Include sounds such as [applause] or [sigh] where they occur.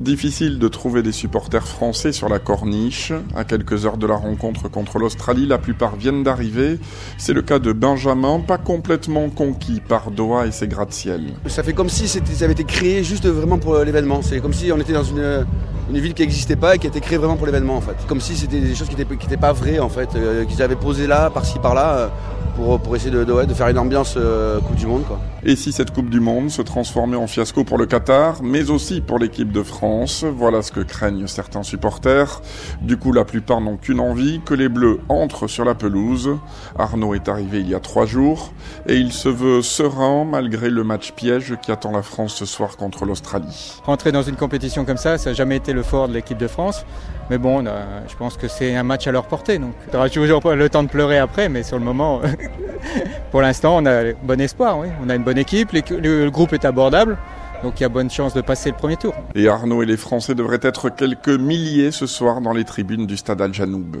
Difficile de trouver des supporters français sur la corniche. À quelques heures de la rencontre contre l'Australie, la plupart viennent d'arriver. C'est le cas de Benjamin, pas complètement conquis par Doha et ses gratte-ciel. Ça fait comme si ça avait été créé juste vraiment pour l'événement. C'est comme si on était dans une, ville qui n'existait pas et qui a été créée vraiment pour l'événement en fait. Comme si c'était des choses qui n'étaient pas vraies en fait, euh, qu'ils avaient posé là, par-ci par-là. Euh, pour, essayer de, de, faire une ambiance euh, Coupe du Monde. Quoi. Et si cette Coupe du Monde se transformait en fiasco pour le Qatar, mais aussi pour l'équipe de France, voilà ce que craignent certains supporters. Du coup, la plupart n'ont qu'une envie, que les Bleus entrent sur la pelouse. Arnaud est arrivé il y a trois jours et il se veut serein malgré le match piège qui attend la France ce soir contre l'Australie. Rentrer dans une compétition comme ça, ça n'a jamais été le fort de l'équipe de France. Mais bon, je pense que c'est un match à leur portée. Donc, tu auras toujours le temps de pleurer après, mais sur le moment, [laughs] pour l'instant, on a bon espoir. Oui. On a une bonne équipe, le groupe est abordable. Donc il y a bonne chance de passer le premier tour. Et Arnaud et les Français devraient être quelques milliers ce soir dans les tribunes du stade Al Janoub.